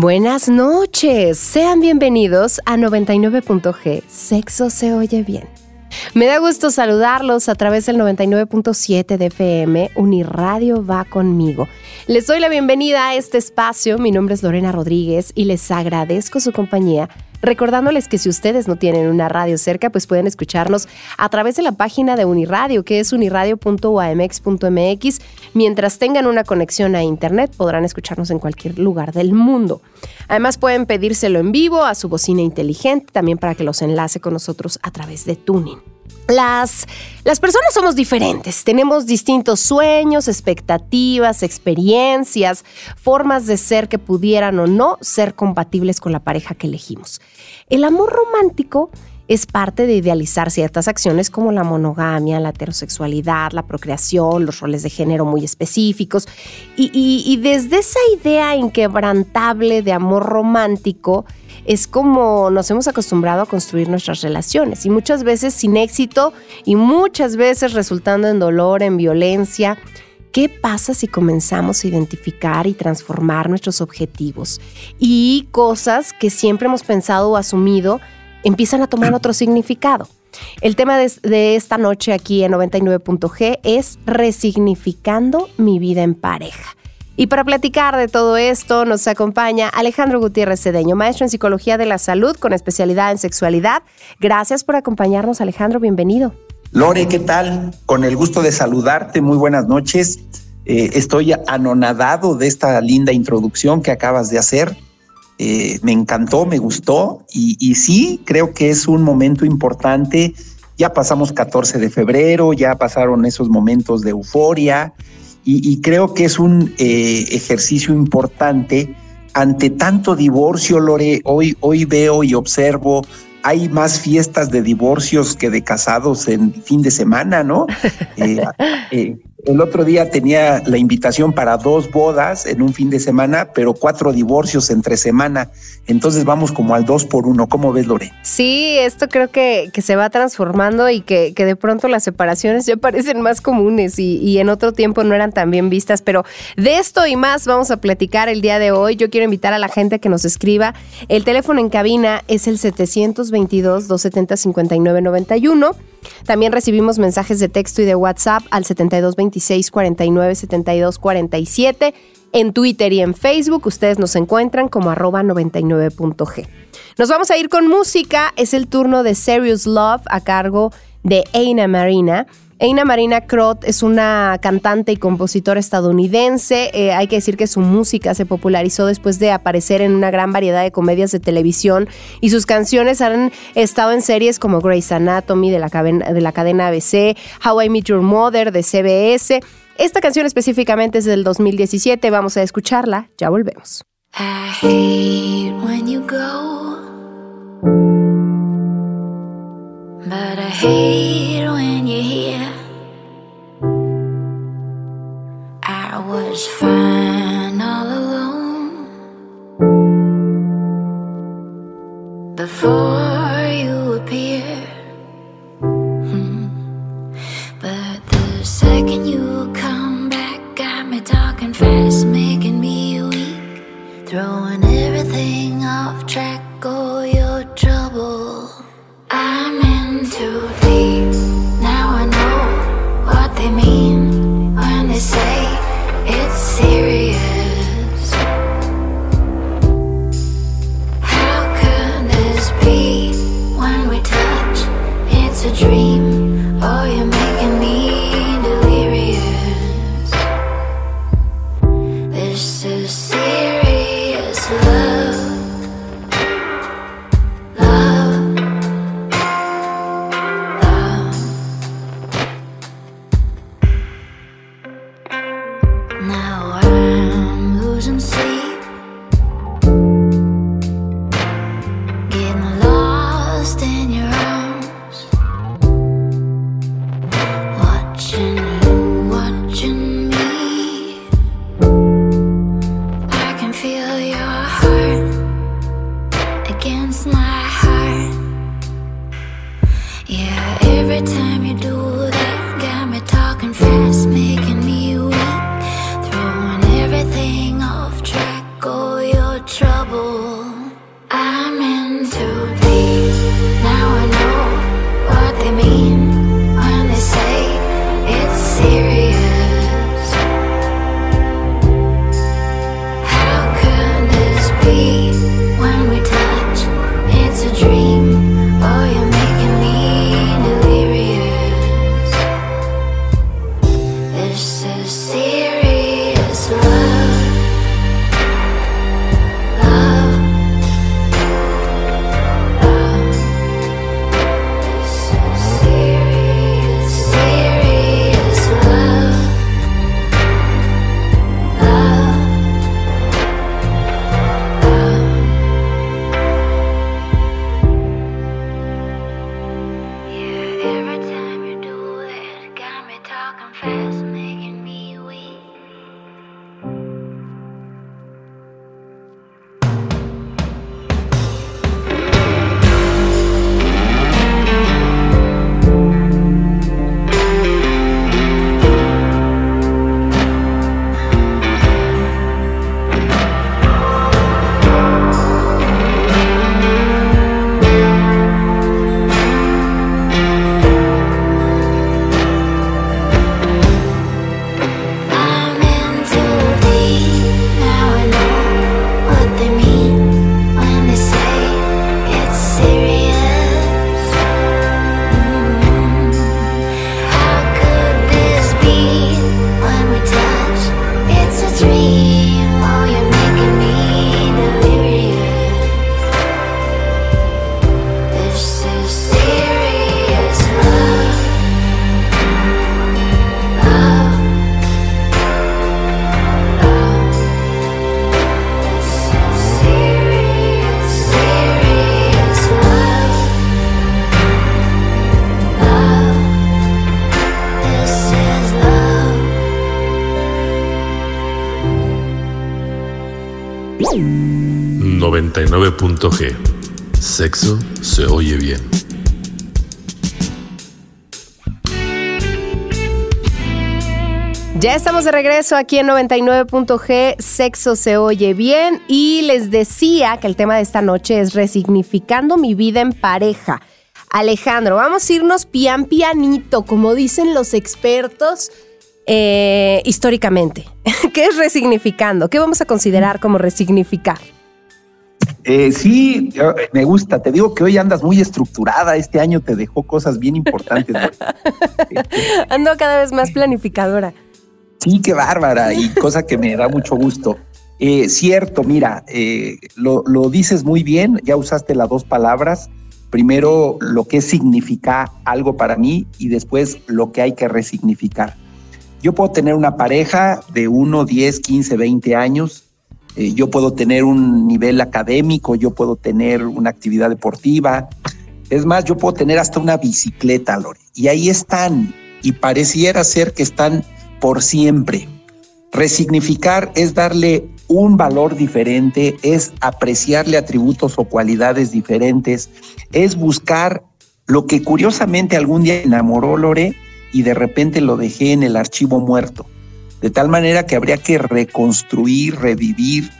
Buenas noches, sean bienvenidos a 99.g, Sexo se oye bien. Me da gusto saludarlos a través del 99.7 de FM, Uniradio va conmigo. Les doy la bienvenida a este espacio, mi nombre es Lorena Rodríguez y les agradezco su compañía Recordándoles que si ustedes no tienen una radio cerca, pues pueden escucharnos a través de la página de Uniradio, que es uniradio.amx.mx. Mientras tengan una conexión a Internet, podrán escucharnos en cualquier lugar del mundo. Además, pueden pedírselo en vivo a su bocina inteligente, también para que los enlace con nosotros a través de Tuning. Las, las, personas somos diferentes, tenemos distintos sueños, expectativas, experiencias, formas de ser que pudieran o no ser compatibles con la pareja que elegimos. El amor romántico es parte de idealizar ciertas acciones como la monogamia, la heterosexualidad, la procreación, los roles de género muy específicos. Y, y desde esa idea inquebrantable de amor romántico, es como nos hemos acostumbrado a construir nuestras relaciones y muchas veces sin éxito y muchas veces resultando en dolor, en violencia. ¿Qué pasa si comenzamos a identificar y transformar nuestros objetivos y cosas que siempre hemos pensado o asumido empiezan a tomar otro significado? El tema de, esta noche aquí en 99.g es resignificando mi vida en pareja. Y para platicar de todo esto nos acompaña Alejandro Gutiérrez Cedeño, maestro en Psicología de la Salud con especialidad en sexualidad. Gracias por acompañarnos, Alejandro, bienvenido. Lore, ¿qué tal? Con el gusto de saludarte, muy buenas noches. Eh, estoy anonadado de esta linda introducción que acabas de hacer. Eh, me encantó, me gustó y, y sí, creo que es un momento importante. Ya pasamos 14 de febrero, ya pasaron esos momentos de euforia, y, creo que es un eh, ejercicio importante ante tanto divorcio, Lore. Hoy, hoy veo y observo, hay más fiestas de divorcios que de casados en fin de semana, ¿no? eh, eh el otro día tenía la invitación para dos bodas en un fin de semana, pero cuatro divorcios entre semana. Entonces vamos como al dos por uno. ¿Cómo ves, Lore? Sí, esto creo que, que se va transformando y que, que, de pronto las separaciones ya parecen más comunes y, y, en otro tiempo no eran tan bien vistas. Pero de esto y más vamos a platicar el día de hoy. Yo quiero invitar a la gente que nos escriba. El teléfono en cabina es el 722-270-5991. También recibimos mensajes de texto y de WhatsApp al 7226 49 72 47. En Twitter y en Facebook ustedes nos encuentran como arroba 99.g. Nos vamos a ir con música. Es el turno de Serious Love a cargo de Aina Marina. Eina Marina Krot es una cantante y compositora estadounidense. Eh, hay que decir que su música se popularizó después de aparecer en una gran variedad de comedias de televisión y sus canciones han estado en series como Grey's Anatomy de la, de la cadena ABC, How I Met Your Mother de CBS. Esta canción específicamente es del 2017. Vamos a escucharla. Ya volvemos. But I hate when you're here. I was fine all alone before 99.g. Sexo se oye bien. Ya estamos de regreso aquí en 99.g, Sexo se oye bien y les decía que el tema de esta noche es resignificando mi vida en pareja. Alejandro, vamos a irnos pian pianito, como dicen los expertos eh, históricamente. ¿Qué es resignificando? ¿Qué vamos a considerar como resignificar? Eh, sí, me gusta. Te digo que hoy andas muy estructurada. Este año te dejó cosas bien importantes. Ando cada vez más planificadora. Sí, qué bárbara y cosa que me da mucho gusto. Eh, cierto, mira, eh, lo, dices muy bien, ya usaste las dos palabras. Primero, lo que significa algo para mí y después lo que hay que resignificar. Yo puedo tener una pareja de 1, 10, 15, 20 años. Eh, yo puedo tener un nivel académico, yo puedo tener una actividad deportiva. Es más, yo puedo tener hasta una bicicleta, Lore. Y ahí están. Y pareciera ser que están por siempre. Resignificar es darle un valor diferente, es apreciarle atributos o cualidades diferentes, es buscar lo que curiosamente algún día enamoró Lore y de repente lo dejé en el archivo muerto. De tal manera que habría que reconstruir, revivir,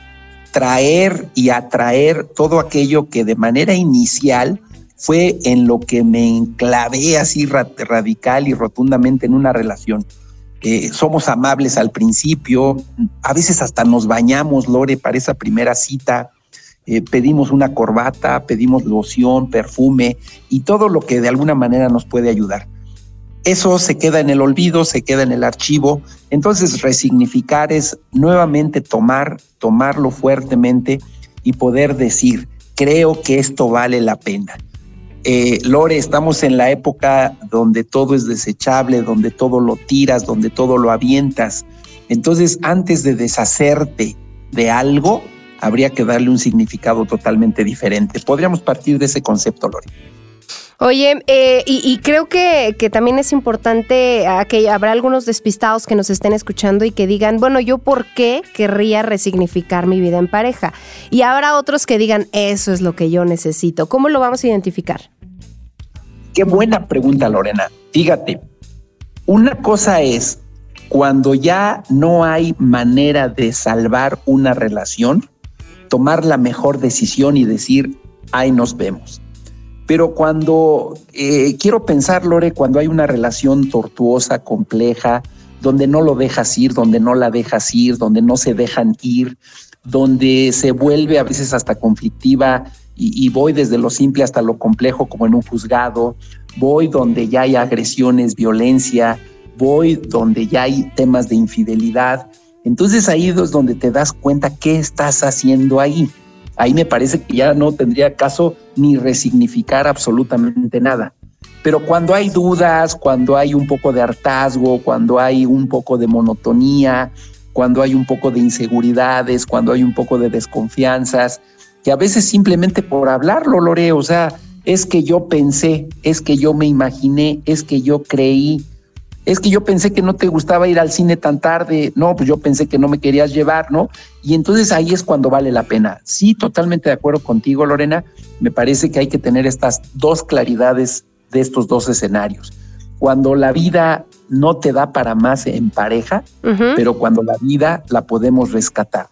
traer y atraer todo aquello que de manera inicial fue en lo que me enclavé así radical y rotundamente en una relación. Eh, somos amables al principio, a veces hasta nos bañamos, Lore, para esa primera cita, eh, pedimos una corbata, pedimos loción, perfume y todo lo que de alguna manera nos puede ayudar. Eso se queda en el olvido, se queda en el archivo. Entonces, resignificar es nuevamente tomar, tomarlo fuertemente y poder decir, creo que esto vale la pena. Eh, Lore, estamos en la época donde todo es desechable, donde todo lo tiras, donde todo lo avientas. Entonces, antes de deshacerte de algo, habría que darle un significado totalmente diferente. Podríamos partir de ese concepto, Lore. Oye, eh, y, creo que, también es importante que habrá algunos despistados que nos estén escuchando y que digan, bueno, yo por qué querría resignificar mi vida en pareja. Y habrá otros que digan, eso es lo que yo necesito. ¿Cómo lo vamos a identificar? Qué buena pregunta, Lorena. Fíjate, una cosa es cuando ya no hay manera de salvar una relación, tomar la mejor decisión y decir, ahí nos vemos. Pero cuando eh, quiero pensar, Lore, cuando hay una relación tortuosa, compleja, donde no lo dejas ir, donde no la dejas ir, donde no se dejan ir, donde se vuelve a veces hasta conflictiva y, voy desde lo simple hasta lo complejo como en un juzgado, voy donde ya hay agresiones, violencia, voy donde ya hay temas de infidelidad. Entonces ahí es donde te das cuenta qué estás haciendo ahí ahí me parece que ya no tendría caso ni resignificar absolutamente nada. Pero cuando hay dudas, cuando hay un poco de hartazgo, cuando hay un poco de monotonía, cuando hay un poco de inseguridades, cuando hay un poco de desconfianzas, que a veces simplemente por hablarlo, Lore, o sea, es que yo pensé, es que yo me imaginé, es que yo creí, es que yo pensé que no te gustaba ir al cine tan tarde, no, pues yo pensé que no me querías llevar, ¿no? Y entonces ahí es cuando vale la pena. Sí, totalmente de acuerdo contigo, Lorena, me parece que hay que tener estas dos claridades de estos dos escenarios. Cuando la vida no te da para más en pareja, pero cuando la vida la podemos rescatar.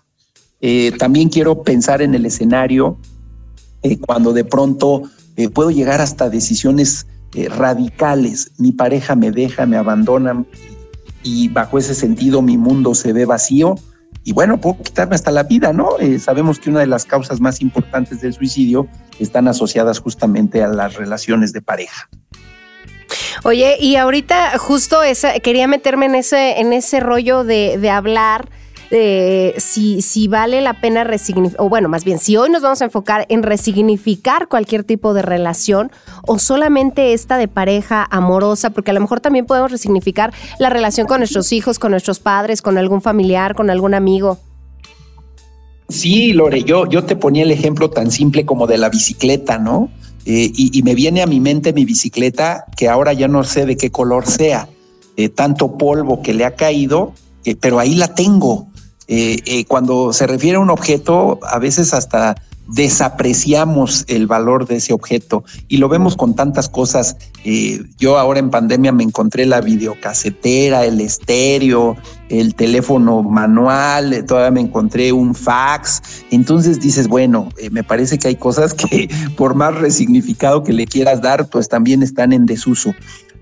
Eh, también quiero pensar en el escenario eh, cuando de pronto eh, puedo llegar hasta decisiones eh, radicales. Mi pareja me deja, me abandona y bajo ese sentido mi mundo se ve vacío. Y bueno, puedo quitarme hasta la vida, ¿no? Eh, sabemos que una de las causas más importantes del suicidio están asociadas justamente a las relaciones de pareja. Oye, y ahorita justo esa, quería meterme en ese, en ese rollo de, de hablar si, si vale la pena resignificar, o bueno, más bien, si hoy nos vamos a enfocar en resignificar cualquier tipo de relación o solamente esta de pareja amorosa, porque a lo mejor también podemos resignificar la relación con nuestros hijos, con nuestros padres, con algún familiar, con algún amigo. Sí, Lore, yo, yo te ponía el ejemplo tan simple como de la bicicleta, ¿no? Eh, y, me viene a mi mente mi bicicleta, que ahora ya no sé de qué color sea, eh, tanto polvo que le ha caído, pero ahí la tengo. Eh, eh, cuando se refiere a un objeto, a veces hasta desapreciamos el valor de ese objeto y lo vemos con tantas cosas. Eh, yo ahora en pandemia me encontré la videocasetera, el estéreo, el teléfono manual, eh, todavía me encontré un fax. Entonces dices, bueno, eh, me parece que hay cosas que por más resignificado que le quieras dar, pues también están en desuso.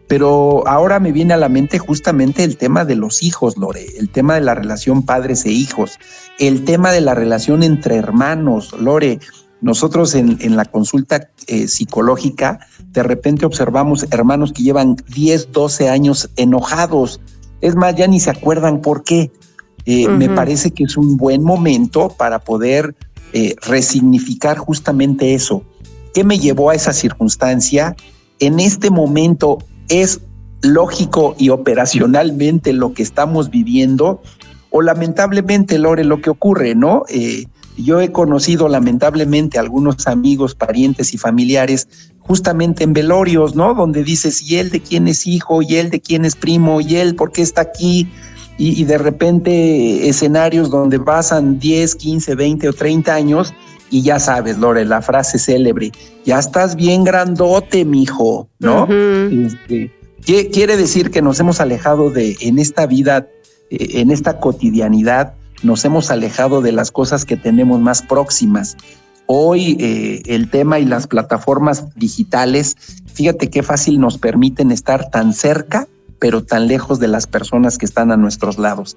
Pero ahora me viene a la mente justamente el tema de los hijos, Lore, el tema de la relación padres e hijos, el tema de la relación entre hermanos, Lore. Nosotros en, la consulta eh, psicológica de repente observamos hermanos que llevan 10, 12 años enojados. Es más, ya ni se acuerdan por qué. Eh, me parece que es un buen momento para poder eh, resignificar justamente eso. ¿Qué me llevó a esa circunstancia? En este momento es lógico y operacionalmente lo que estamos viviendo o lamentablemente, Lore, lo que ocurre, ¿no? Eh, yo he conocido lamentablemente algunos amigos, parientes y familiares justamente en velorios, ¿no? Donde dices, ¿y él de quién es hijo? ¿Y él de quién es primo? ¿Y él por qué está aquí? Y, y de repente escenarios donde pasan 10, 15, 20 o 30 años y ya sabes, Lore, la frase célebre, ya estás bien grandote, mijo, ¿no? Este, ¿qué, quiere decir que nos hemos alejado de, en esta vida, eh, en esta cotidianidad, nos hemos alejado de las cosas que tenemos más próximas. Hoy eh, el tema y las plataformas digitales, fíjate qué fácil nos permiten estar tan cerca, pero tan lejos de las personas que están a nuestros lados.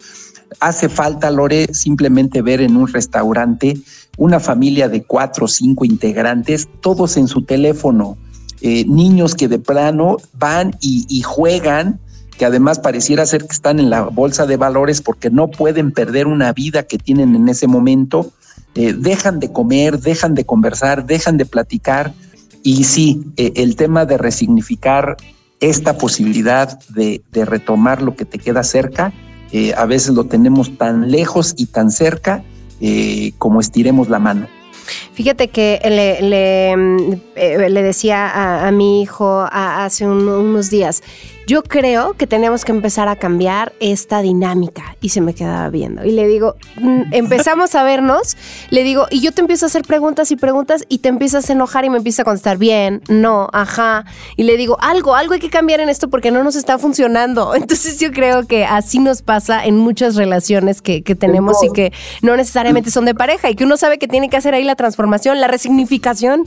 Hace falta, Lore, simplemente ver en un restaurante una familia de cuatro o cinco integrantes, todos en su teléfono, eh, niños que de plano van y, juegan, que además pareciera ser que están en la bolsa de valores porque no pueden perder una vida que tienen en ese momento, eh, dejan de comer, dejan de conversar, dejan de platicar. Y sí, eh, el tema de resignificar esta posibilidad de, retomar lo que te queda cerca, a veces lo tenemos tan lejos y tan cerca eh, como estiremos la mano. Fíjate que le, mm, eh, decía a, mi hijo hace unos días, yo creo que tenemos que empezar a cambiar esta dinámica. Y se me quedaba viendo. Y le digo, mm, empezamos a vernos, le digo, y yo te empiezo a hacer preguntas y preguntas y te empiezas a enojar y me empieza a contestar bien, no, ajá. Y le digo, algo, algo hay que cambiar en esto porque no nos está funcionando. Entonces yo creo que así nos pasa en muchas relaciones que, que tenemos y que no necesariamente son de pareja y que uno sabe que tiene que hacer ahí la transformación, la resignificación.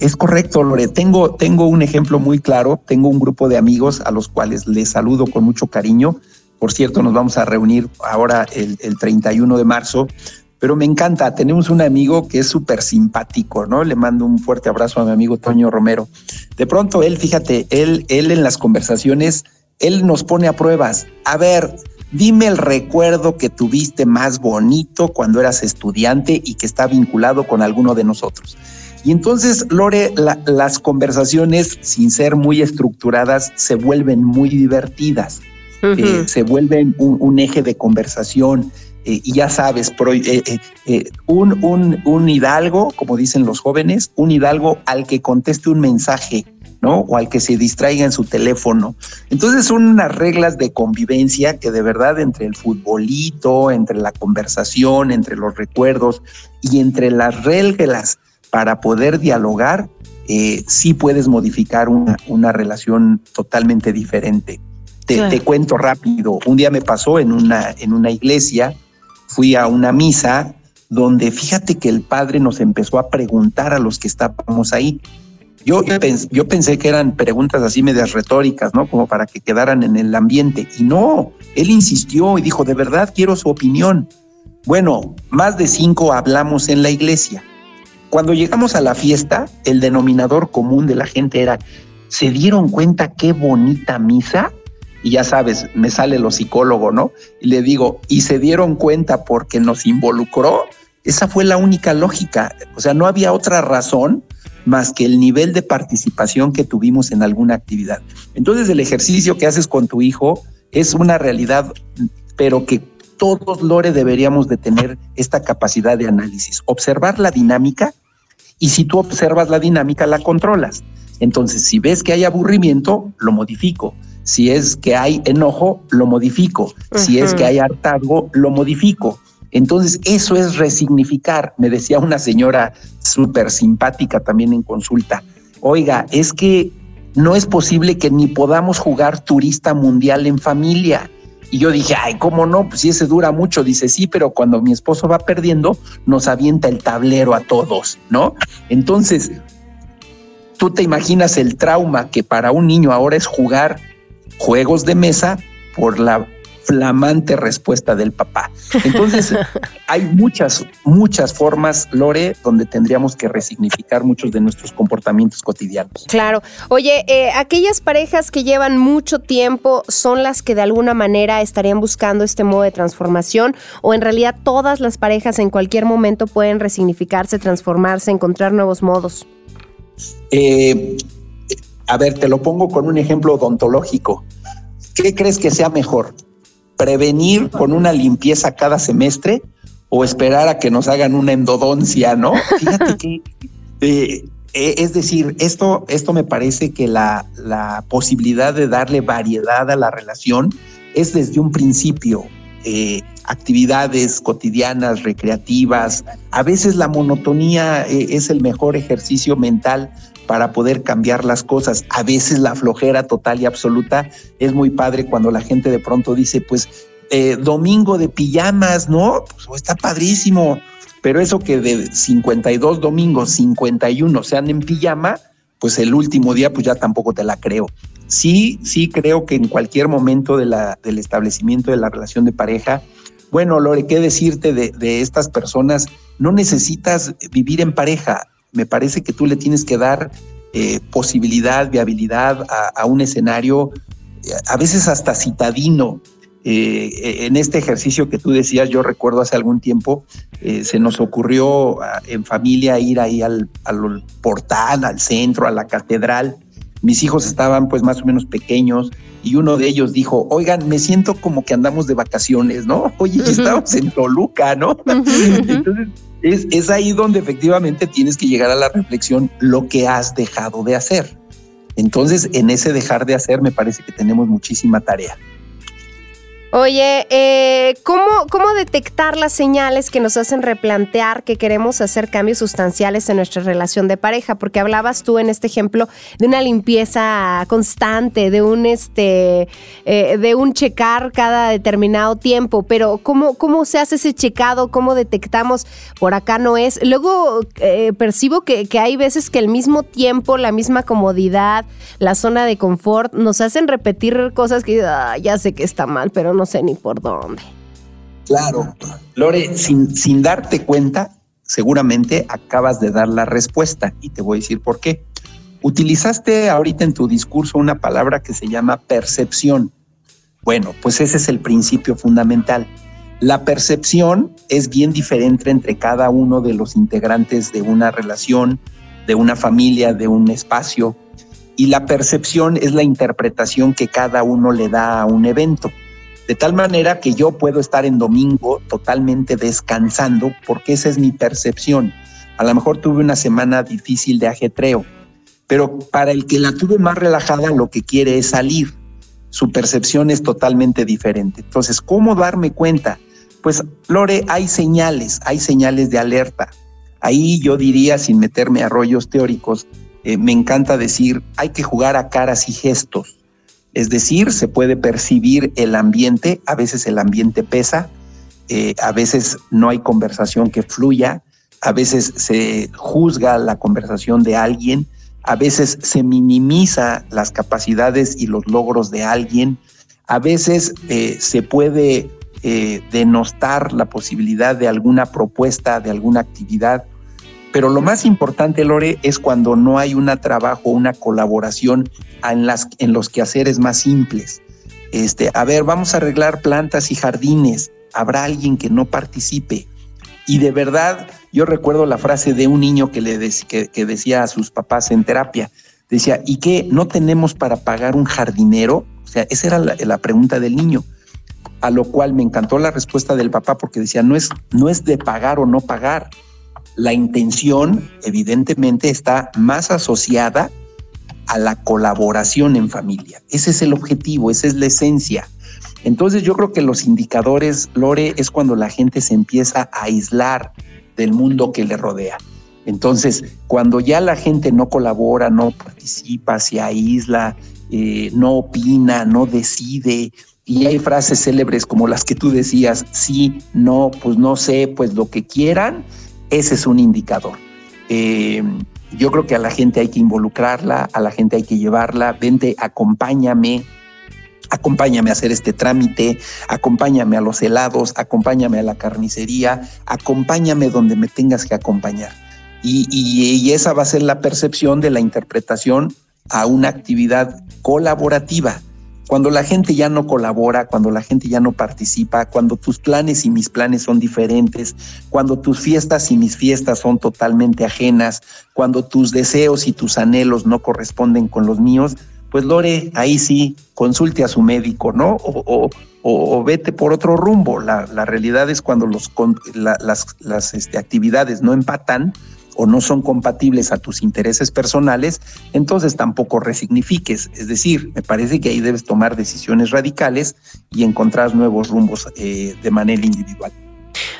Es correcto, Lore. Tengo, tengo un ejemplo muy claro. Tengo un grupo de amigos a los cuales les saludo con mucho cariño. Por cierto, nos vamos a reunir ahora el, 31 de marzo. Pero me encanta, tenemos un amigo que es súper simpático, ¿no? Le mando un fuerte abrazo a mi amigo Toño Romero. De pronto él, fíjate, él, él en las conversaciones, él nos pone a pruebas. A ver, dime el recuerdo que tuviste más bonito cuando eras estudiante y que está vinculado con alguno de nosotros. Y entonces, Lore, las conversaciones, sin ser muy estructuradas, se vuelven muy divertidas, eh, se vuelven un, eje de conversación. Eh, y ya sabes, eh, un, un, un hidalgo, como dicen los jóvenes, un hidalgo al que conteste un mensaje, ¿no? O al que se distraiga en su teléfono. Entonces son unas reglas de convivencia que de verdad entre el futbolito, entre la conversación, entre los recuerdos y entre las reglas para poder dialogar, eh, sí puedes modificar una, relación totalmente diferente. Te, cuento rápido, un día me pasó en una, en una iglesia, fui a una misa donde fíjate que el padre nos empezó a preguntar a los que estábamos ahí. Yo, yo pensé que eran preguntas así medias retóricas, ¿no? Como para que quedaran en el ambiente. Y no, él insistió y dijo, de verdad quiero su opinión. Bueno, más de cinco hablamos en la iglesia. Cuando llegamos a la fiesta, el denominador común de la gente era, ¿se dieron cuenta qué bonita misa? Y ya sabes, me sale lo psicólogo, ¿no? Y le digo, ¿y se dieron cuenta porque nos involucró? Esa fue la única lógica. O sea, no había otra razón más que el nivel de participación que tuvimos en alguna actividad. Entonces el ejercicio que haces con tu hijo es una realidad, pero que todos, Lore, deberíamos de tener esta capacidad de análisis, observar la dinámica y si tú observas la dinámica, la controlas. Entonces, si ves que hay aburrimiento, lo modifico. Si es que hay enojo, lo modifico. Si es que hay hartazgo, lo modifico. Entonces, eso es resignificar. Me decía una señora súper simpática también en consulta. Oiga, es que no es posible que ni podamos jugar turista mundial en familia. Y yo dije, ay, ¿cómo no? Pues si ese dura mucho. Dice, sí, pero cuando mi esposo va perdiendo, nos avienta el tablero a todos, ¿no? Entonces, tú te imaginas el trauma que para un niño ahora es jugar juegos de mesa por la flamante respuesta del papá. Entonces, hay muchas, muchas formas, Lore, donde tendríamos que resignificar muchos de nuestros comportamientos cotidianos. Claro. Oye, eh, aquellas parejas que llevan mucho tiempo son las que de alguna manera estarían buscando este modo de transformación o en realidad todas las parejas en cualquier momento pueden resignificarse, transformarse, encontrar nuevos modos. Eh, a ver, te lo pongo con un ejemplo odontológico. ¿Qué crees que sea mejor? Prevenir con una limpieza cada semestre o esperar a que nos hagan una endodoncia, ¿no? Fíjate que, eh, eh, es decir, esto, esto me parece que la, la, posibilidad de darle variedad a la relación es desde un principio. Eh, actividades cotidianas, recreativas. A veces la monotonía es el mejor ejercicio mental para poder cambiar las cosas. A veces la flojera total y absoluta es muy padre cuando la gente de pronto dice, pues eh, domingo de pijamas, ¿no? Pues oh, está padrísimo. Pero eso que de 52 domingos, 51 sean en pijama, pues el último día pues ya tampoco te la creo. Sí, sí creo que en cualquier momento de la, del establecimiento de la relación de pareja, bueno, Lore, ¿qué decirte de, de estas personas? No necesitas vivir en pareja, me parece que tú le tienes que dar eh, posibilidad, viabilidad a, un escenario, a veces hasta citadino. Eh, en este ejercicio que tú decías, yo recuerdo hace algún tiempo, eh, se nos ocurrió ah, en familia ir ahí al, al, portal, al centro, a la catedral. Mis hijos estaban pues más o menos pequeños y uno de ellos dijo, oigan, me siento como que andamos de vacaciones, ¿no? Oye, estamos en Toluca, ¿no? Entonces, es, ahí donde efectivamente tienes que llegar a la reflexión lo que has dejado de hacer. Entonces, en ese dejar de hacer me parece que tenemos muchísima tarea. Oye, eh, ¿cómo, ¿cómo detectar las señales que nos hacen replantear que queremos hacer cambios sustanciales en nuestra relación de pareja? Porque hablabas tú en este ejemplo de una limpieza constante, de un este, eh, de un checar cada determinado tiempo, pero ¿cómo, ¿cómo se hace ese checado? ¿Cómo detectamos por acá no es? Luego eh, percibo que, que hay veces que el mismo tiempo, la misma comodidad, la zona de confort nos hacen repetir cosas que ah, ya sé que está mal, pero no no sé ni por dónde. Claro, Lore, sin, sin darte cuenta, seguramente acabas de dar la respuesta y te voy a decir por qué. Utilizaste ahorita en tu discurso una palabra que se llama percepción. Bueno, pues ese es el principio fundamental. La percepción es bien diferente entre cada uno de los integrantes de una relación, de una familia, de un espacio. Y la percepción es la interpretación que cada uno le da a un evento. De tal manera que yo puedo estar en domingo totalmente descansando porque esa es mi percepción. A lo mejor tuve una semana difícil de ajetreo, pero para el que la tuve más relajada lo que quiere es salir. Su percepción es totalmente diferente. Entonces, ¿cómo darme cuenta? Pues, Lore, hay señales, hay señales de alerta. Ahí yo diría, sin meterme a rollos teóricos, eh, me encanta decir, hay que jugar a caras y gestos. Es decir, se puede percibir el ambiente, a veces el ambiente pesa, eh, a veces no hay conversación que fluya, a veces se juzga la conversación de alguien, a veces se minimiza las capacidades y los logros de alguien, a veces eh, se puede eh, denostar la posibilidad de alguna propuesta, de alguna actividad pero lo más importante, Lore, es cuando no hay un trabajo, una colaboración en, las, en los quehaceres más simples. Este, a ver, vamos a arreglar plantas y jardines. Habrá alguien que no participe. Y de verdad, yo recuerdo la frase de un niño que, le que, decía a sus papás en terapia. Decía, ¿y qué? ¿No tenemos para pagar un jardinero? O sea, esa era la, la pregunta del niño a lo cual me encantó la respuesta del papá porque decía, no es, no es de pagar o no pagar, la intención evidentemente está más asociada a la colaboración en familia. Ese es el objetivo, esa es la esencia. Entonces yo creo que los indicadores, Lore, es cuando la gente se empieza a aislar del mundo que le rodea. Entonces, cuando ya la gente no colabora, no participa, se aísla, eh, no opina, no decide, y hay frases célebres como las que tú decías, sí, no, pues no sé, pues lo que quieran, ese es un indicador. Eh, yo creo que a la gente hay que involucrarla, a la gente hay que llevarla, vente, acompáñame, acompáñame a hacer este trámite, acompáñame a los helados, acompáñame a la carnicería, acompáñame donde me tengas que acompañar. Y, esa va a ser la percepción de la interpretación a una actividad colaborativa. Cuando la gente ya no colabora, cuando la gente ya no participa, cuando tus planes y mis planes son diferentes, cuando tus fiestas y mis fiestas son totalmente ajenas, cuando tus deseos y tus anhelos no corresponden con los míos, pues Lore, ahí sí, consulte a su médico, ¿no? O, vete por otro rumbo. La, realidad es cuando los, las, las este, actividades no empatan, o no son compatibles a tus intereses personales, entonces tampoco resignifiques. Es decir, me parece que ahí debes tomar decisiones radicales y encontrar nuevos rumbos eh, de manera individual.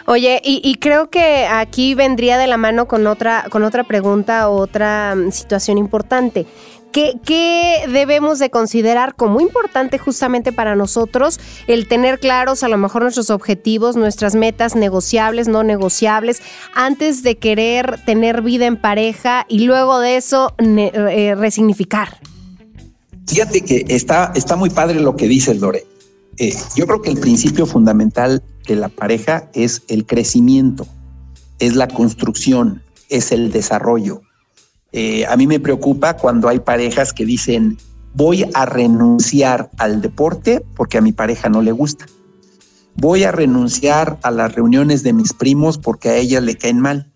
Oye, y, creo que aquí vendría de la mano con otra, con otra pregunta, otra mm, situación importante. ¿Qué, debemos de considerar como importante justamente para nosotros el tener claros a lo mejor nuestros objetivos, nuestras metas negociables, no negociables, antes de querer tener vida en pareja y luego de eso eh, resignificar? Fíjate que está, está muy padre lo que dice Lore. Eh, yo creo que el principio fundamental de la pareja es el crecimiento, es la construcción, es el desarrollo eh, a mí me preocupa cuando hay parejas que dicen, voy a renunciar al deporte porque a mi pareja no le gusta. Voy a renunciar a las reuniones de mis primos porque a ella le caen mal.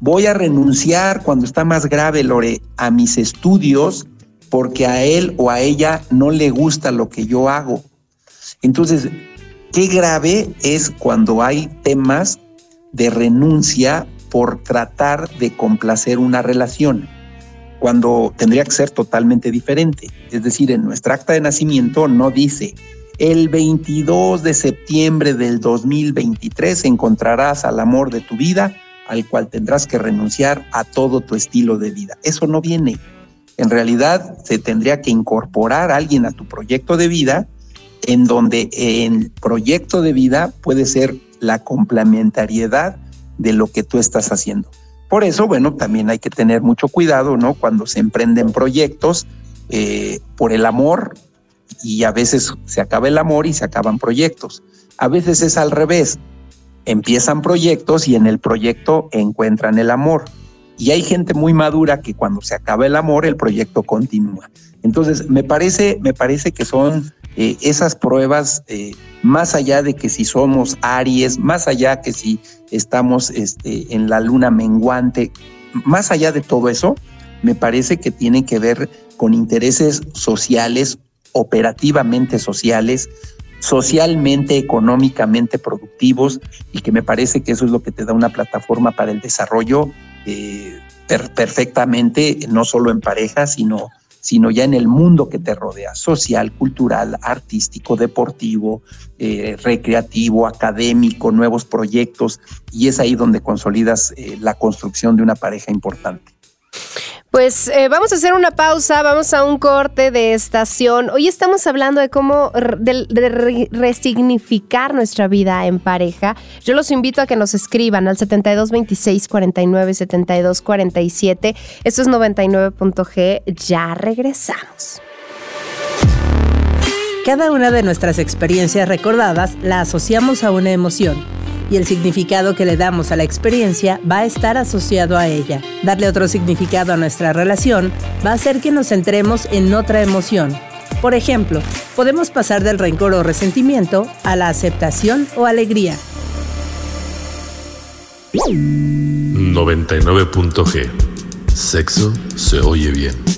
Voy a renunciar cuando está más grave, Lore, a mis estudios porque a él o a ella no le gusta lo que yo hago. Entonces, qué grave es cuando hay temas de renuncia por tratar de complacer una relación, cuando tendría que ser totalmente diferente. Es decir, en nuestra acta de nacimiento no dice, el 22 de septiembre del 2023 encontrarás al amor de tu vida, al cual tendrás que renunciar a todo tu estilo de vida. Eso no viene. En realidad se tendría que incorporar a alguien a tu proyecto de vida, en donde el proyecto de vida puede ser la complementariedad de lo que tú estás haciendo. Por eso, bueno, también hay que tener mucho cuidado, ¿no? Cuando se emprenden proyectos eh, por el amor y a veces se acaba el amor y se acaban proyectos. A veces es al revés. Empiezan proyectos y en el proyecto encuentran el amor. Y hay gente muy madura que cuando se acaba el amor, el proyecto continúa. Entonces, me parece, me parece que son eh, esas pruebas, eh, más allá de que si somos Aries, más allá que si estamos este, en la luna menguante, más allá de todo eso, me parece que tiene que ver con intereses sociales, operativamente sociales, socialmente, económicamente productivos, y que me parece que eso es lo que te da una plataforma para el desarrollo eh, perfectamente, no solo en pareja, sino sino ya en el mundo que te rodea, social, cultural, artístico, deportivo, eh, recreativo, académico, nuevos proyectos, y es ahí donde consolidas eh, la construcción de una pareja importante. Pues eh, vamos a hacer una pausa, vamos a un corte de estación. Hoy estamos hablando de cómo de, resignificar nuestra vida en pareja. Yo los invito a que nos escriban al 72 26 49 72 47. Esto es 99.g. Ya regresamos. Cada una de nuestras experiencias recordadas la asociamos a una emoción y el significado que le damos a la experiencia va a estar asociado a ella. Darle otro significado a nuestra relación va a hacer que nos centremos en otra emoción. Por ejemplo, podemos pasar del rencor o resentimiento a la aceptación o alegría. 99.g Sexo se oye bien.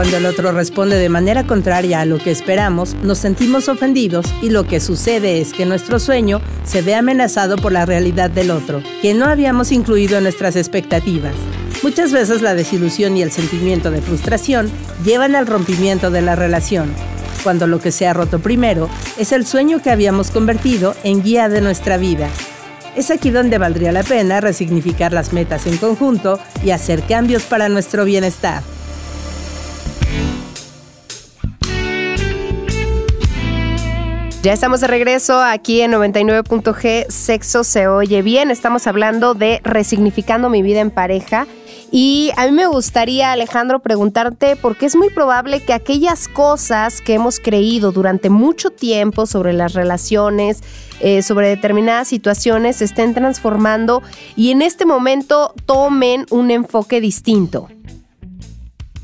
Cuando el otro responde de manera contraria a lo que esperamos, nos sentimos ofendidos y lo que sucede es que nuestro sueño se ve amenazado por la realidad del otro, que no habíamos incluido en nuestras expectativas. Muchas veces la desilusión y el sentimiento de frustración llevan al rompimiento de la relación, cuando lo que se ha roto primero es el sueño que habíamos convertido en guía de nuestra vida. Es aquí donde valdría la pena resignificar las metas en conjunto y hacer cambios para nuestro bienestar. Ya estamos de regreso aquí en 99.g Sexo se oye bien. Estamos hablando de resignificando mi vida en pareja. Y a mí me gustaría, Alejandro, preguntarte, porque es muy probable que aquellas cosas que hemos creído durante mucho tiempo sobre las relaciones, eh, sobre determinadas situaciones, se estén transformando y en este momento tomen un enfoque distinto.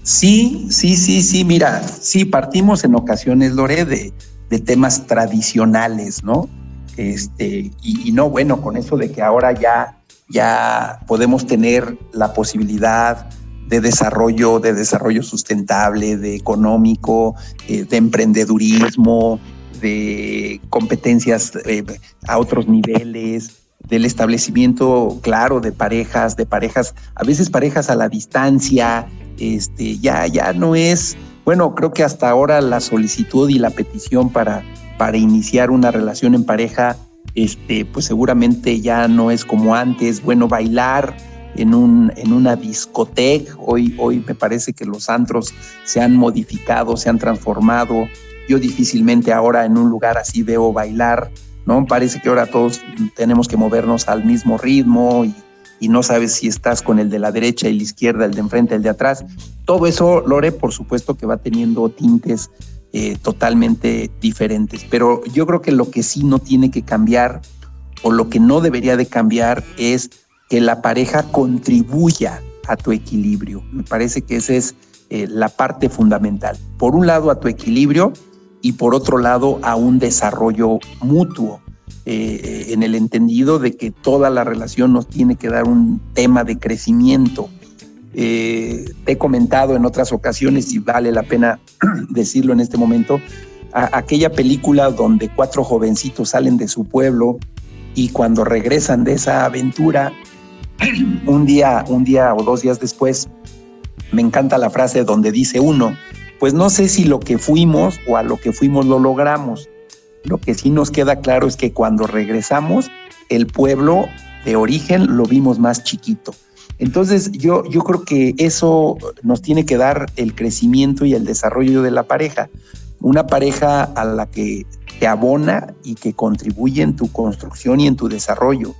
Sí, sí, sí, sí, mira, sí, partimos en ocasiones, Lore, de, de temas tradicionales, ¿no? Este, y, no, bueno, con eso de que ahora ya, ya podemos tener la posibilidad de desarrollo, de desarrollo sustentable, de económico, eh, de emprendedurismo, de competencias eh, a otros niveles, del establecimiento, claro, de parejas, de parejas, a veces parejas a la distancia, este, ya, ya no es bueno, creo que hasta ahora la solicitud y la petición para, para iniciar una relación en pareja, este, pues seguramente ya no es como antes. Bueno, bailar en, un, en una discoteca, hoy, hoy me parece que los antros se han modificado, se han transformado. Yo difícilmente ahora en un lugar así veo bailar, ¿no? Parece que ahora todos tenemos que movernos al mismo ritmo y y no sabes si estás con el de la derecha y la izquierda, el de enfrente, el de atrás. Todo eso, Lore, por supuesto que va teniendo tintes eh, totalmente diferentes. Pero yo creo que lo que sí no tiene que cambiar o lo que no debería de cambiar es que la pareja contribuya a tu equilibrio. Me parece que esa es eh, la parte fundamental. Por un lado a tu equilibrio y por otro lado a un desarrollo mutuo. Eh, en el entendido de que toda la relación nos tiene que dar un tema de crecimiento. Eh, he comentado en otras ocasiones y vale la pena decirlo en este momento, aquella película donde cuatro jovencitos salen de su pueblo y cuando regresan de esa aventura, un día, un día o dos días después, me encanta la frase donde dice uno, pues no sé si lo que fuimos o a lo que fuimos lo logramos, lo que sí nos queda claro es que cuando regresamos, el pueblo de origen lo vimos más chiquito. Entonces yo, yo creo que eso nos tiene que dar el crecimiento y el desarrollo de la pareja. Una pareja a la que te abona y que contribuye en tu construcción y en tu desarrollo.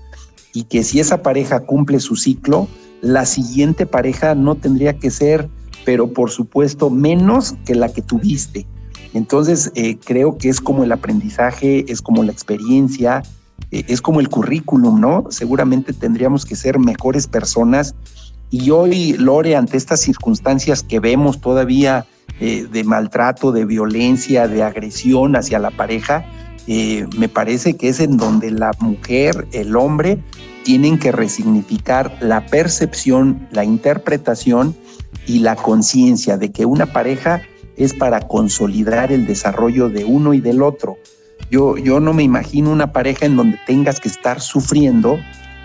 Y que si esa pareja cumple su ciclo, la siguiente pareja no tendría que ser, pero por supuesto, menos que la que tuviste. Entonces, eh, creo que es como el aprendizaje, es como la experiencia, eh, es como el currículum, ¿no? Seguramente tendríamos que ser mejores personas. Y hoy, Lore, ante estas circunstancias que vemos todavía eh, de maltrato, de violencia, de agresión hacia la pareja, me parece que es en donde la mujer, el hombre, tienen que resignificar la percepción, la interpretación y la conciencia de que una pareja es para consolidar el desarrollo de uno y del otro. Yo, yo no me imagino una pareja en donde tengas que estar sufriendo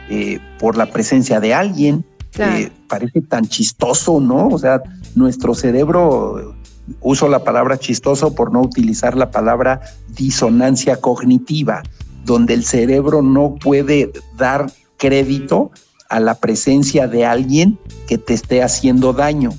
eh, por la presencia de alguien. que parece tan chistoso, ¿no? O sea, nuestro cerebro, uso la palabra chistoso por no utilizar la palabra disonancia cognitiva, donde el cerebro no puede dar crédito a la presencia de alguien que te esté haciendo daño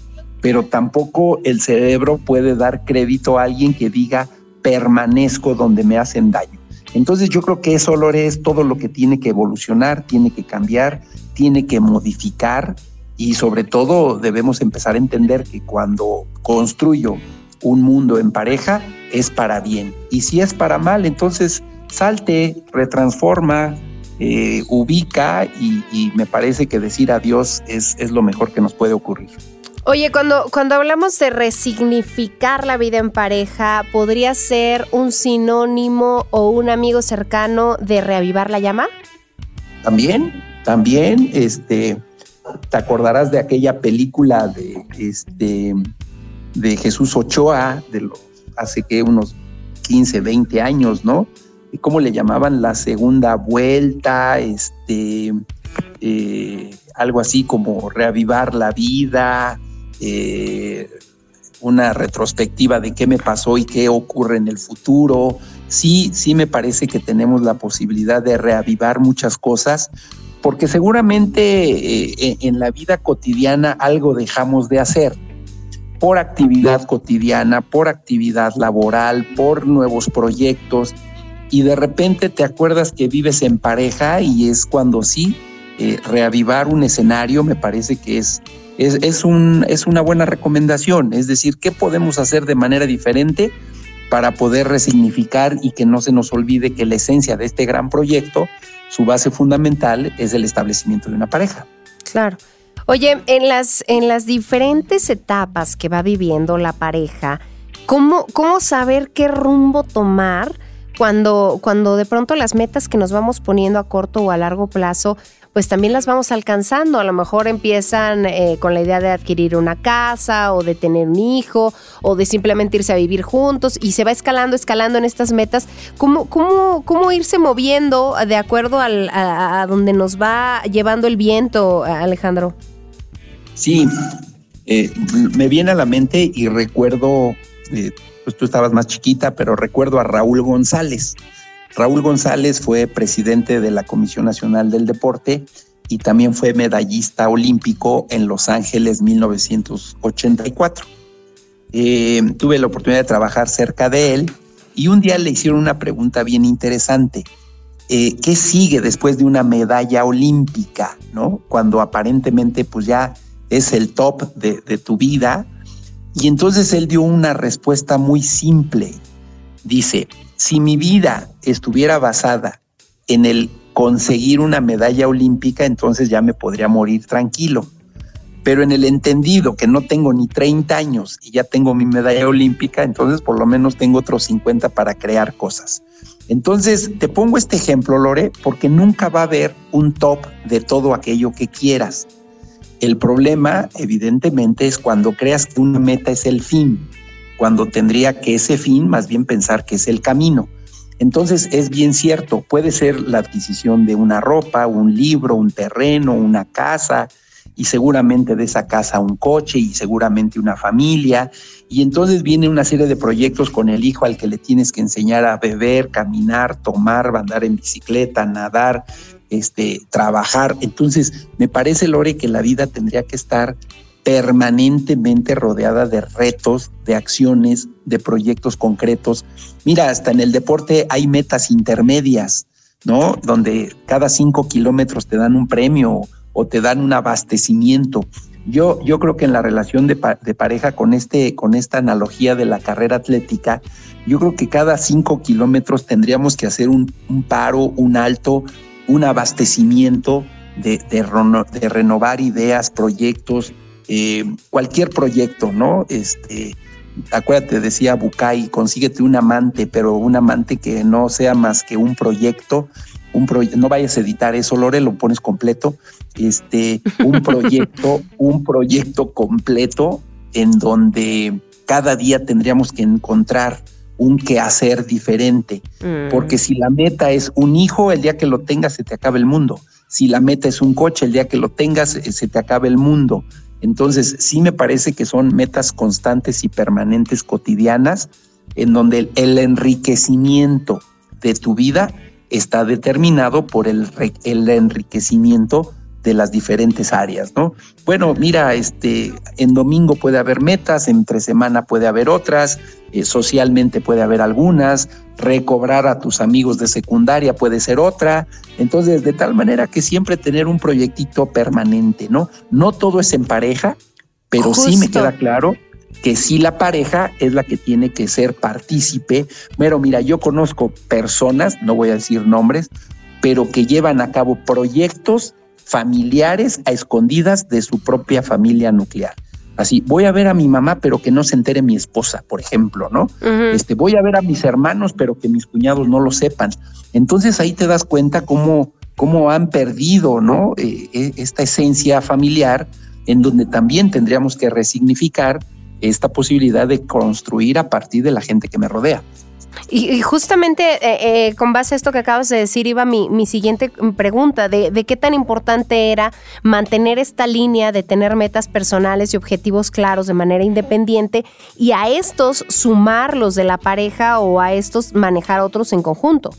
pero tampoco el cerebro puede dar crédito a alguien que diga permanezco donde me hacen daño. Entonces yo creo que eso, Lore, es todo lo que tiene que evolucionar, tiene que cambiar, tiene que modificar y sobre todo debemos empezar a entender que cuando construyo un mundo en pareja es para bien. Y si es para mal, entonces salte, retransforma, eh, ubica y, me parece que decir adiós es, es lo mejor que nos puede ocurrir. Oye, cuando, cuando hablamos de resignificar la vida en pareja, ¿podría ser un sinónimo o un amigo cercano de reavivar la llama? También, también, este, te acordarás de aquella película de este de Jesús Ochoa, de los, hace que unos 15, 20 años, ¿no? ¿Cómo le llamaban? La segunda vuelta, este, eh, algo así como reavivar la vida, eh, una retrospectiva de qué me pasó y qué ocurre en el futuro. Sí, sí me parece que tenemos la posibilidad de reavivar muchas cosas, porque seguramente eh, en la vida cotidiana algo dejamos de hacer por actividad cotidiana, por actividad laboral, por nuevos proyectos, y de repente te acuerdas que vives en pareja y es cuando sí, eh, reavivar un escenario me parece que es, es, es, un, es una buena recomendación, es decir, ¿qué podemos hacer de manera diferente para poder resignificar y que no se nos olvide que la esencia de este gran proyecto, su base fundamental es el establecimiento de una pareja? Claro. Oye, en las, en las diferentes etapas que va viviendo la pareja, ¿cómo, cómo saber qué rumbo tomar cuando, cuando de pronto las metas que nos vamos poniendo a corto o a largo plazo pues también las vamos alcanzando. A lo mejor empiezan eh, con la idea de adquirir una casa o de tener un hijo o de simplemente irse a vivir juntos y se va escalando, escalando en estas metas. ¿Cómo, cómo, cómo irse moviendo de acuerdo al, a, donde nos va llevando el viento, Alejandro? Sí, eh, me viene a la mente y recuerdo, eh, pues tú estabas más chiquita, pero recuerdo a Raúl González. Raúl González fue presidente de la Comisión Nacional del Deporte y también fue medallista olímpico en Los Ángeles 1984. Eh, tuve la oportunidad de trabajar cerca de él y un día le hicieron una pregunta bien interesante. ¿Qué sigue después de una medalla olímpica? ¿no? Cuando aparentemente pues ya es el top de tu vida. Y entonces él dio una respuesta muy simple. Dice, si mi vida estuviera basada en el conseguir una medalla olímpica, entonces ya me podría morir tranquilo. Pero en el entendido que no tengo ni 30 años y ya tengo mi medalla olímpica, entonces por lo menos tengo otros 50 para crear cosas. Entonces te pongo este ejemplo, Lore, porque nunca va a haber un top de todo aquello que quieras. El problema, evidentemente, es cuando creas que una meta es el fin, cuando tendría que ese fin más bien pensar que es el camino. Entonces es bien cierto, puede ser la adquisición de una ropa, un libro, un terreno, una casa, y seguramente de esa casa un coche y seguramente una familia. Y entonces viene una serie de proyectos con el hijo al que le tienes que enseñar a beber, caminar, tomar, andar en bicicleta, nadar, este, trabajar. Entonces, me parece, Lore, que la vida tendría que estar permanentemente rodeada de retos, de acciones, de proyectos concretos. Mira, hasta en el deporte hay metas intermedias, ¿no? Donde cada cinco kilómetros te dan un premio o te dan un abastecimiento. Yo, yo creo que en la relación de, pareja con, este, con esta analogía de la carrera atlética, yo creo que cada cinco kilómetros tendríamos que hacer un paro, un alto, un abastecimiento de, de, renovar ideas, proyectos, eh, cualquier proyecto, ¿no? Este, acuérdate, decía Bucay, consíguete un amante, pero un amante que no sea más que un proyecto, un proyecto, no vayas a editar eso, Lore, lo pones completo, este, un proyecto, un proyecto completo en donde cada día tendríamos que encontrar un quehacer diferente. Mm. Porque si la meta es un hijo, el día que lo tengas se te acaba el mundo. Si la meta es un coche, el día que lo tengas eh, se te acaba el mundo. Entonces, sí me parece que son metas constantes y permanentes cotidianas en donde el, enriquecimiento de tu vida está determinado por el, el enriquecimiento de las diferentes áreas, ¿no? Bueno, mira, este, en domingo puede haber metas, entre semana puede haber otras, eh, socialmente puede haber algunas, recobrar a tus amigos de secundaria puede ser otra, entonces de tal manera que siempre tener un proyectito permanente, ¿no? No todo es en pareja, pero sí me queda claro que sí la pareja es la que tiene que ser partícipe. Pero mira, yo conozco personas, no voy a decir nombres, pero que llevan a cabo proyectos familiares a escondidas de su propia familia nuclear. Así, voy a ver a mi mamá, pero que no se entere mi esposa, por ejemplo, ¿no? Este, voy a ver a mis hermanos, pero que mis cuñados no lo sepan. Entonces ahí te das cuenta cómo, cómo han perdido, ¿no? Eh, eh, esta esencia familiar, en donde también tendríamos que resignificar esta posibilidad de construir a partir de la gente que me rodea. Y, justamente eh, eh, con base a esto que acabas de decir, iba mi, mi siguiente pregunta, de, de, qué tan importante era mantener esta línea de tener metas personales y objetivos claros de manera independiente y a estos sumar los de la pareja o a estos manejar otros en conjunto.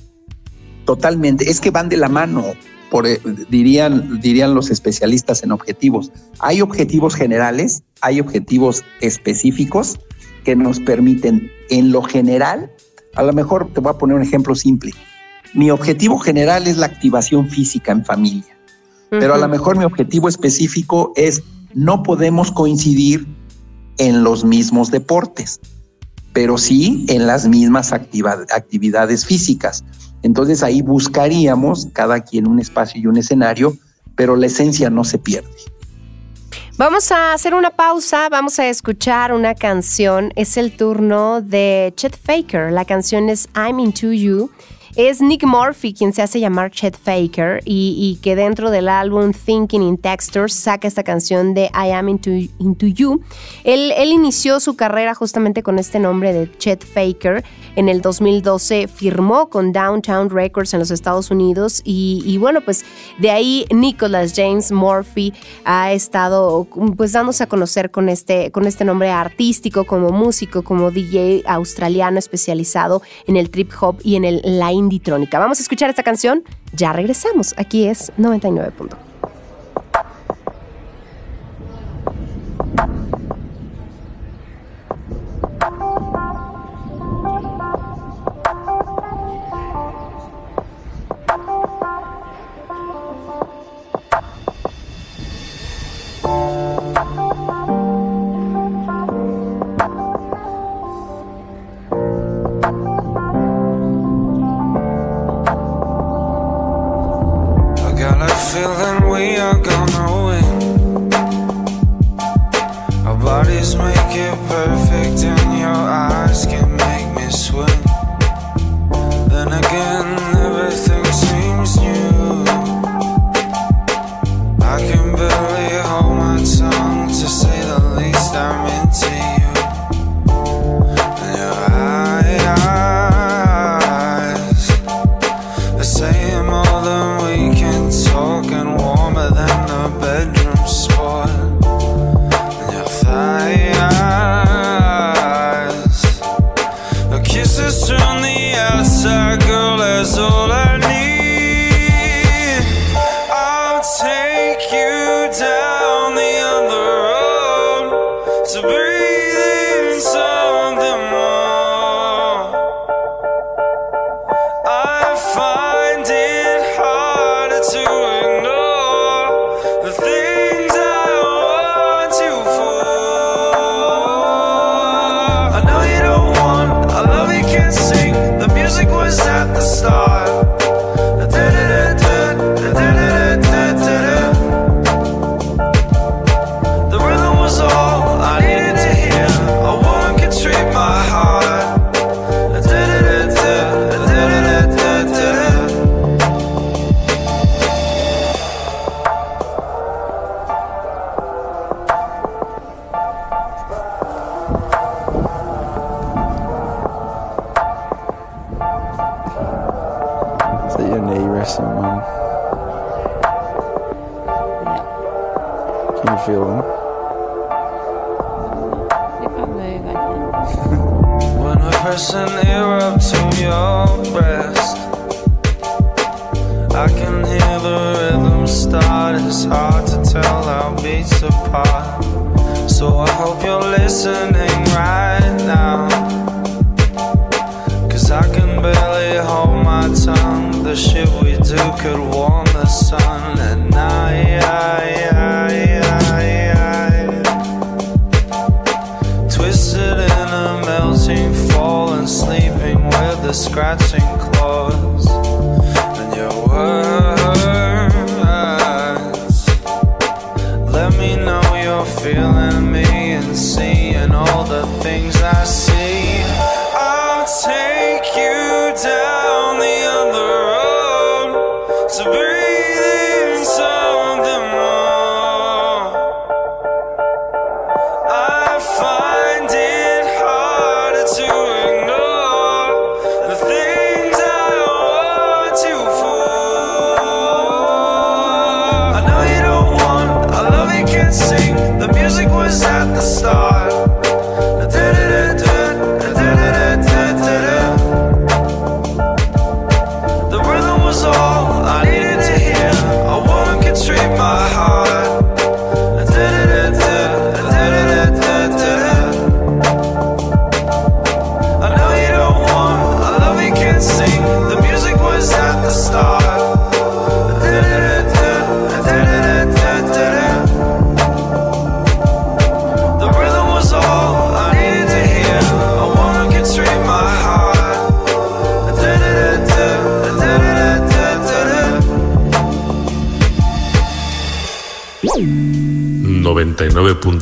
Totalmente, es que van de la mano. Por, eh, dirían, dirían los especialistas en objetivos. Hay objetivos generales, hay objetivos específicos que nos permiten, en lo general, a lo mejor te voy a poner un ejemplo simple. Mi objetivo general es la activación física en familia, pero a lo mejor mi objetivo específico es no podemos coincidir en los mismos deportes, pero sí en las mismas actividades físicas. Entonces ahí buscaríamos cada quien un espacio y un escenario, pero la esencia no se pierde. Vamos a hacer una pausa, vamos a escuchar una canción. Es el turno de Chet Faker. La canción es I'm Into You. Es Nick Murphy quien se hace llamar Chet Faker y, que dentro del álbum Thinking in Textures saca esta canción de I Am Into, into You. Él, inició su carrera justamente con este nombre de Chet Faker. En el 2012 firmó con Downtown Records en los Estados Unidos y, bueno, pues de ahí Nicholas James Murphy ha estado pues dándose a conocer con este, con este nombre artístico como músico, como DJ australiano especializado en el trip hop y en el line Inditrónica. Vamos a escuchar esta canción, ya regresamos. Aquí es 99.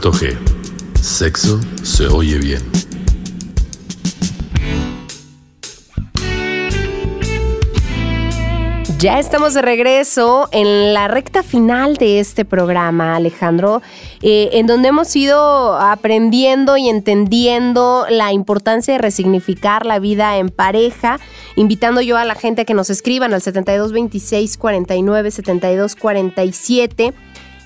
99.g. Sexo se oye bien. Ya estamos de regreso en la recta final de este programa, Alejandro, eh, en donde hemos ido aprendiendo y entendiendo la importancia de resignificar la vida en pareja, invitando yo a la gente a que nos escriban al 7226 49 72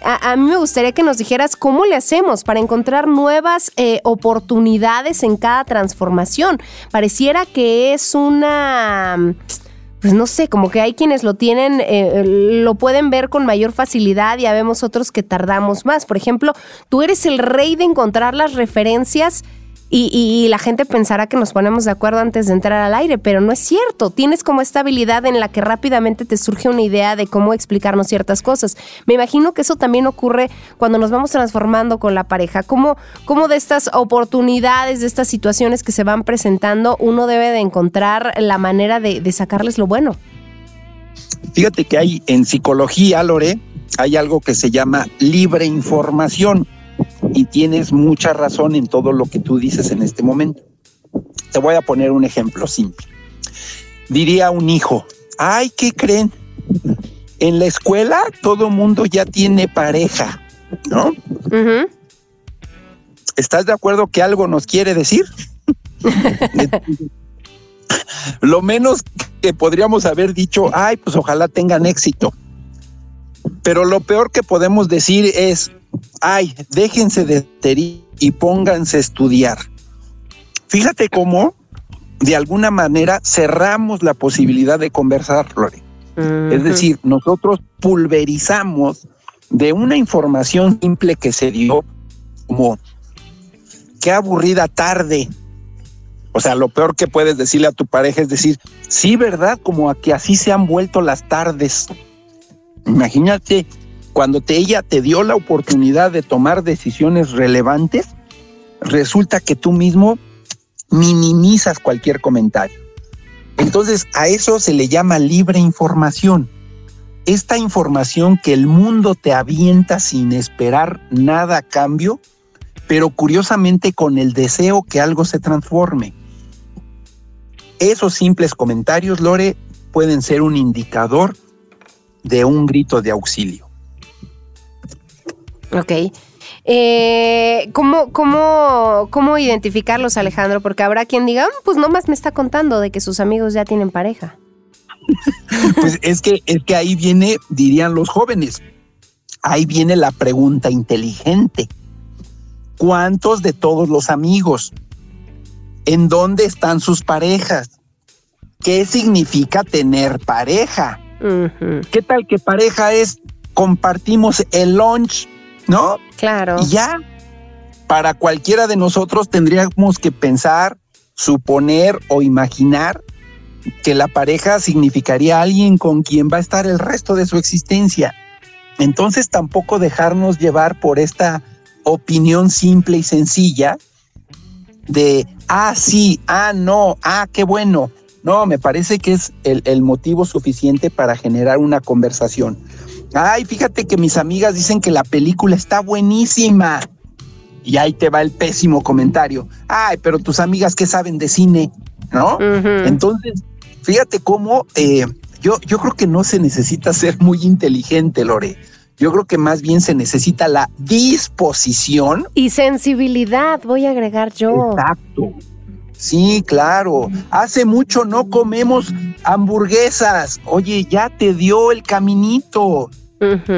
47 a, mí me gustaría que nos dijeras cómo le hacemos para encontrar nuevas eh, oportunidades en cada transformación. Pareciera que es una pues no sé, como que hay quienes lo tienen, eh, lo pueden ver con mayor facilidad y habemos otros que tardamos más. Por ejemplo, tú eres el rey de encontrar las referencias y, la gente pensará que nos ponemos de acuerdo antes de entrar al aire, pero no es cierto. Tienes como esta habilidad en la que rápidamente te surge una idea de cómo explicarnos ciertas cosas. Me imagino que eso también ocurre cuando nos vamos transformando con la pareja. ¿Cómo, cómo de estas oportunidades, de estas situaciones que se van presentando, uno debe de encontrar la manera de, de sacarles lo bueno? Fíjate que hay en psicología, Lore, hay algo que se llama libre información y tienes mucha razón en todo lo que tú dices en este momento. Te voy a poner un ejemplo simple. Diría un hijo, ay, ¿qué creen? En la escuela todo mundo ya tiene pareja, ¿no? ¿Estás de acuerdo que algo nos quiere decir? lo menos que podríamos haber dicho, ay, pues ojalá tengan éxito. Pero lo peor que podemos decir es, ay, déjense de y pónganse a estudiar. Fíjate cómo, de alguna manera, cerramos la posibilidad de conversar, Lore. Es decir, nosotros pulverizamos de una información simple que se dio como, qué aburrida tarde. O sea, lo peor que puedes decirle a tu pareja es decir, sí, ¿verdad? Como a que así se han vuelto las tardes. Imagínate cuando te, ella te dio la oportunidad de tomar decisiones relevantes, resulta que tú mismo minimizas cualquier comentario. Entonces a eso se le llama libre información. Esta información que el mundo te avienta sin esperar nada a cambio, pero curiosamente con el deseo que algo se transforme. Esos simples comentarios, Lore, pueden ser un indicador de un grito de auxilio. Ok. Eh, ¿cómo, cómo, cómo identificarlos, Alejandro? Porque habrá quien diga, mm, pues nomás me está contando de que sus amigos ya tienen pareja. pues es que, es que ahí viene, dirían los jóvenes, ahí viene la pregunta inteligente. ¿Cuántos de todos los amigos? ¿En dónde están sus parejas? ¿Qué significa tener pareja? ¿Qué tal que pareja es compartimos el lunch ¿no? Claro. Y ya, para cualquiera de nosotros tendríamos que pensar, suponer o imaginar que la pareja significaría alguien con quien va a estar el resto de su existencia. Entonces tampoco dejarnos llevar por esta opinión simple y sencilla de, ah, sí, ah, no, ah, qué bueno. No, me parece que es el, el motivo suficiente para generar una conversación. Ay, fíjate que mis amigas dicen que la película está buenísima. Y ahí te va el pésimo comentario. Ay, pero tus amigas que saben de cine, ¿no? Entonces, fíjate cómo eh, yo, yo creo que no se necesita ser muy inteligente, Lore. Yo creo que más bien se necesita la disposición. Y sensibilidad, voy a agregar yo. Exacto. Sí, claro. Hace mucho no comemos hamburguesas. Oye, ya te dio el caminito.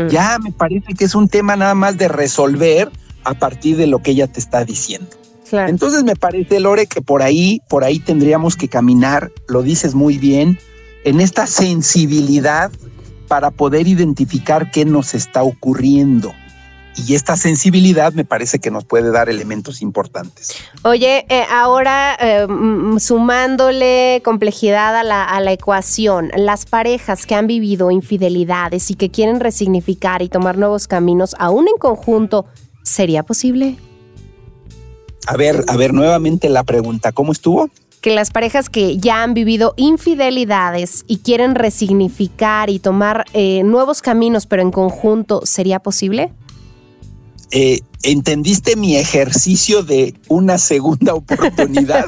Ya me parece que es un tema nada más de resolver a partir de lo que ella te está diciendo. Entonces me parece, Lore, que por ahí, por ahí tendríamos que caminar, lo dices muy bien, en esta sensibilidad para poder identificar qué nos está ocurriendo y esta sensibilidad me parece que nos puede dar elementos importantes. Oye, eh, ahora eh, sumándole complejidad a la, a la ecuación, las parejas que han vivido infidelidades y que quieren resignificar y tomar nuevos caminos, aún en conjunto, ¿sería posible? A ver, a ver, nuevamente la pregunta, ¿cómo estuvo? que las parejas que ya han vivido infidelidades y quieren resignificar y tomar eh, nuevos caminos, pero en conjunto, ¿sería posible? Eh, ¿entendiste mi ejercicio de una segunda oportunidad?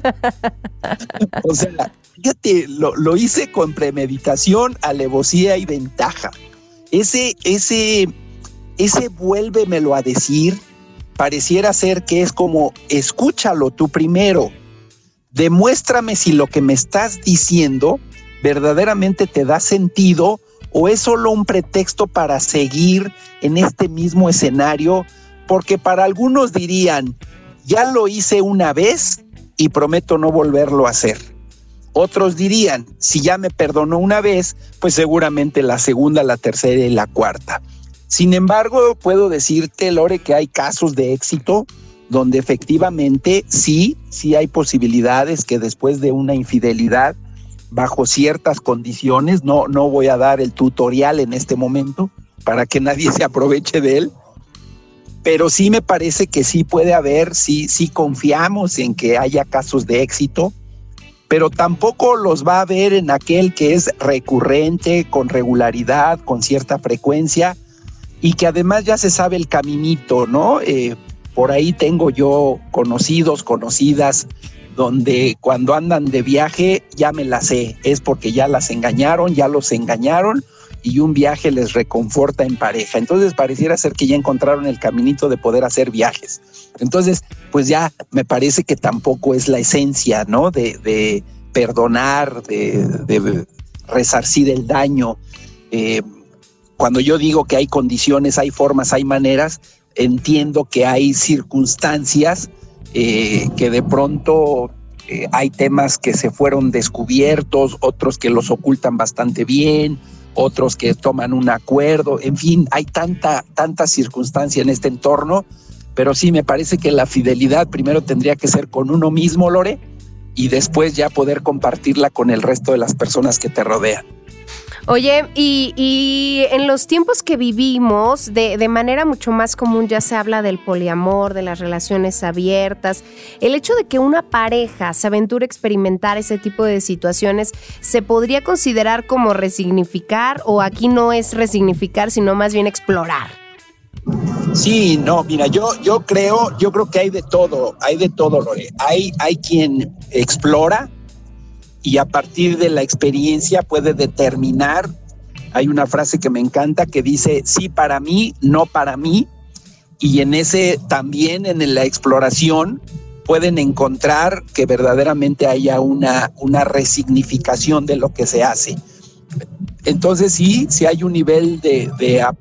o sea, fíjate, lo, lo, hice con premeditación, alevosía y ventaja. Ese, ese, ese vuélvemelo a decir, pareciera ser que es como, escúchalo tú primero, demuéstrame si lo que me estás diciendo verdaderamente te da sentido o es solo un pretexto para seguir en este mismo escenario, porque para algunos dirían, ya lo hice una vez y prometo no volverlo a hacer. Otros dirían, si ya me perdonó una vez, pues seguramente la segunda, la tercera y la cuarta. Sin embargo, puedo decirte, Lore, que hay casos de éxito donde efectivamente sí, sí hay posibilidades que después de una infidelidad, bajo ciertas condiciones, no, no voy a dar el tutorial en este momento para que nadie se aproveche de él, pero sí me parece que sí puede haber, sí, sí confiamos en que haya casos de éxito, pero tampoco los va a haber en aquel que es recurrente, con regularidad, con cierta frecuencia, y que además ya se sabe el caminito, ¿no? Eh, por ahí tengo yo conocidos, conocidas, donde cuando andan de viaje ya me la sé, es porque ya las engañaron, ya los engañaron y un viaje les reconforta en pareja. Entonces pareciera ser que ya encontraron el caminito de poder hacer viajes. Entonces, pues ya me parece que tampoco es la esencia, ¿no? De, perdonar, de, resarcir el daño. Eh, cuando yo digo que hay condiciones, hay formas, hay maneras, entiendo que hay circunstancias eh, que de pronto eh, hay temas que se fueron descubiertos, otros que los ocultan bastante bien, otros que toman un acuerdo, en fin, hay tanta, tanta circunstancia en este entorno, pero sí me parece que la fidelidad primero tendría que ser con uno mismo, Lore, y después ya poder compartirla con el resto de las personas que te rodean. Oye, y, en los tiempos que vivimos, de, de, manera mucho más común ya se habla del poliamor, de las relaciones abiertas. El hecho de que una pareja se aventure a experimentar ese tipo de situaciones, ¿se podría considerar como resignificar o aquí no es resignificar, sino más bien explorar? Sí, no, mira, yo, yo creo, yo creo que hay de todo, hay de todo, Lore. Hay, hay quien explora, y a partir de la experiencia puede determinar. Hay una frase que me encanta que dice, sí para mí, no para mí. Y en ese también, en la exploración, pueden encontrar que verdaderamente haya una, una resignificación de lo que se hace. Entonces sí, sí hay un nivel de,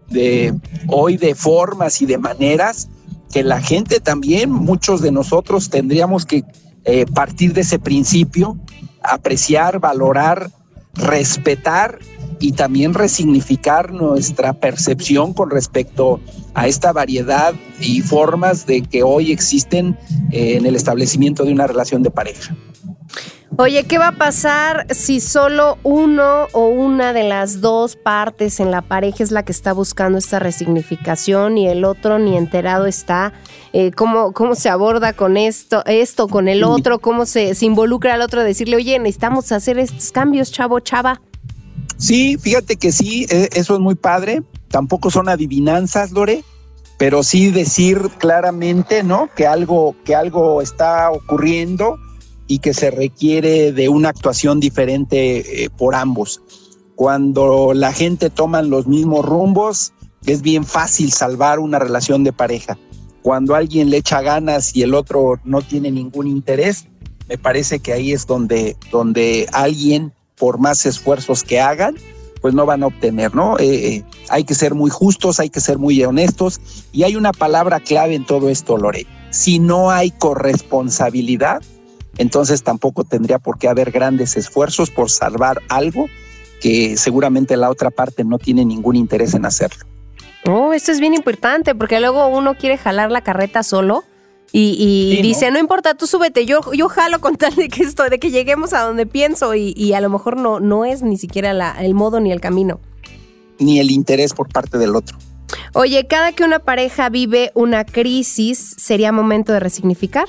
de, hoy de formas y de maneras que la gente también, muchos de nosotros tendríamos que eh, partir de ese principio apreciar, valorar, respetar y también resignificar nuestra percepción con respecto a esta variedad y formas de que hoy existen eh, en el establecimiento de una relación de pareja. Oye, ¿qué va a pasar si solo uno o una de las dos partes en la pareja es la que está buscando esta resignificación y el otro ni enterado está? Eh, ¿cómo, ¿Cómo se aborda con esto, esto con el otro? ¿Cómo se, se involucra al otro a decirle, oye, necesitamos hacer estos cambios, chavo, chava? Sí, fíjate que sí, e, eso es muy padre. Tampoco son adivinanzas, Lore, pero sí decir claramente, ¿no? Que algo, que algo está ocurriendo y que se requiere de una actuación diferente eh, por ambos. Cuando la gente toma los mismos rumbos, es bien fácil salvar una relación de pareja. Cuando alguien le echa ganas y el otro no tiene ningún interés, me parece que ahí es donde, donde alguien, por más esfuerzos que hagan, pues no van a obtener, ¿no? Eh, eh, hay que ser muy justos, hay que ser muy honestos y hay una palabra clave en todo esto, Lore. Si no hay corresponsabilidad, entonces tampoco tendría por qué haber grandes esfuerzos por salvar algo que seguramente la otra parte no tiene ningún interés en hacerlo. Oh, esto es bien importante porque luego uno quiere jalar la carreta solo y, dice, ¿no? importa, tú súbete, yo, yo jalo con tal de que esto, de que lleguemos a donde pienso y, a lo mejor no, no es ni siquiera el modo ni el camino. Ni el interés por parte del otro. Oye, cada que una pareja vive una crisis, ¿sería momento de resignificar?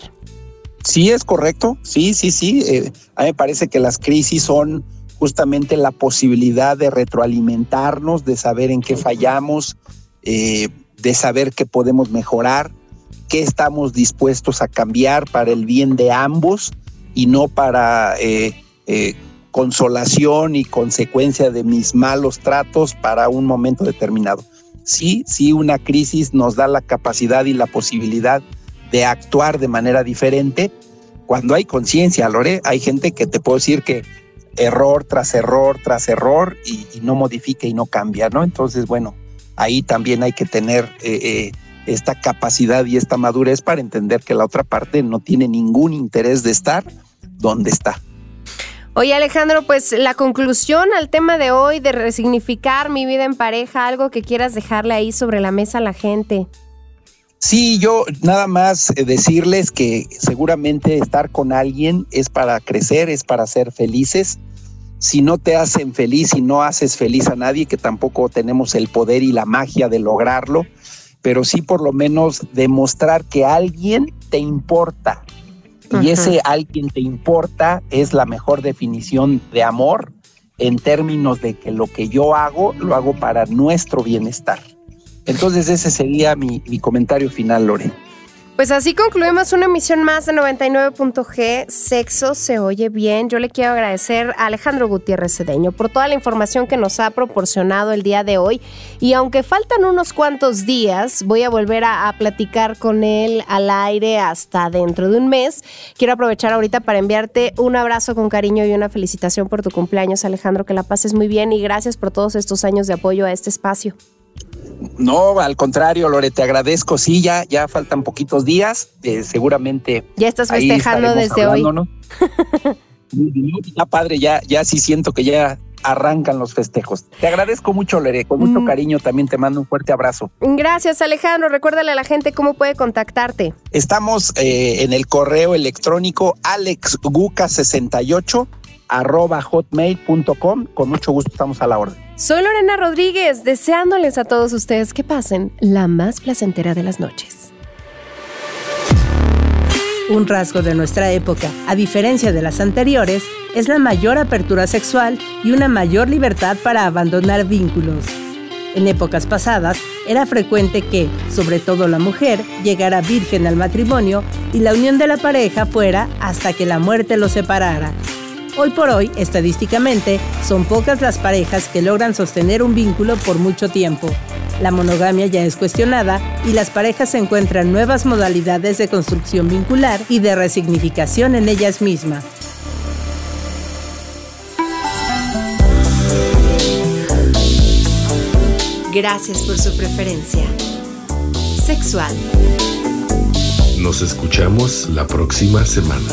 Sí, es correcto. Sí, sí, sí. Eh, a mí me parece que las crisis son justamente la posibilidad de retroalimentarnos, de saber en qué fallamos, eh, de saber que podemos mejorar, que estamos dispuestos a cambiar para el bien de ambos y no para eh, eh, consolación y consecuencia de mis malos tratos para un momento determinado. Sí, sí, una crisis nos da la capacidad y la posibilidad de actuar de manera diferente cuando hay conciencia, Lore. Hay gente que te puedo decir que error tras error tras error y, no modifica y no cambia, ¿no? Entonces, bueno, ahí también hay que tener eh, eh, esta capacidad y esta madurez para entender que la otra parte no tiene ningún interés de estar donde está. Oye Alejandro, pues la conclusión al tema de hoy de resignificar mi vida en pareja, algo que quieras dejarle ahí sobre la mesa a la gente. Sí, yo nada más eh, decirles que seguramente estar con alguien es para crecer, es para ser felices. Si no te hacen feliz y no haces feliz a nadie, que tampoco tenemos el poder y la magia de lograrlo, pero sí por lo menos demostrar que alguien te importa. Y ese alguien te importa es la mejor definición de amor en términos de que lo que yo hago lo hago para nuestro bienestar. Entonces ese sería mi, comentario final, Lore. Pues así concluimos una emisión más de 99.g. Sexo se oye bien. Yo le quiero agradecer a Alejandro Gutiérrez Cedeño por toda la información que nos ha proporcionado el día de hoy. Y aunque faltan unos cuantos días, voy a volver a, a platicar con él al aire hasta dentro de un mes. Quiero aprovechar ahorita para enviarte un abrazo con cariño y una felicitación por tu cumpleaños, Alejandro. Que la pases muy bien y gracias por todos estos años de apoyo a este espacio. No, al contrario, Lore, te agradezco. Sí, ya, ya faltan poquitos días. Eh, seguramente. Ya estás festejando desde hoy. ya padre, ya, ya sí siento que ya arrancan los festejos. Te agradezco mucho, Lore, con mucho mm. cariño también te mando un fuerte abrazo. Gracias, Alejandro. Recuérdale a la gente cómo puede contactarte. Estamos eh, en el correo electrónico alexguca68 arroba hotmail.com. Con mucho gusto estamos a la orden. Soy Lorena Rodríguez, deseándoles a todos ustedes que pasen la más placentera de las noches. Un rasgo de nuestra época, a diferencia de las anteriores, es la mayor apertura sexual y una mayor libertad para abandonar vínculos. En épocas pasadas, era frecuente que, sobre todo la mujer, llegara virgen al matrimonio y la unión de la pareja fuera hasta que la muerte los separara. Hoy por hoy, estadísticamente, son pocas las parejas que logran sostener un vínculo por mucho tiempo. La monogamia ya es cuestionada y las parejas se encuentran nuevas modalidades de construcción vincular y de resignificación en ellas mismas. Gracias por su preferencia. Sexual. Nos escuchamos la próxima semana.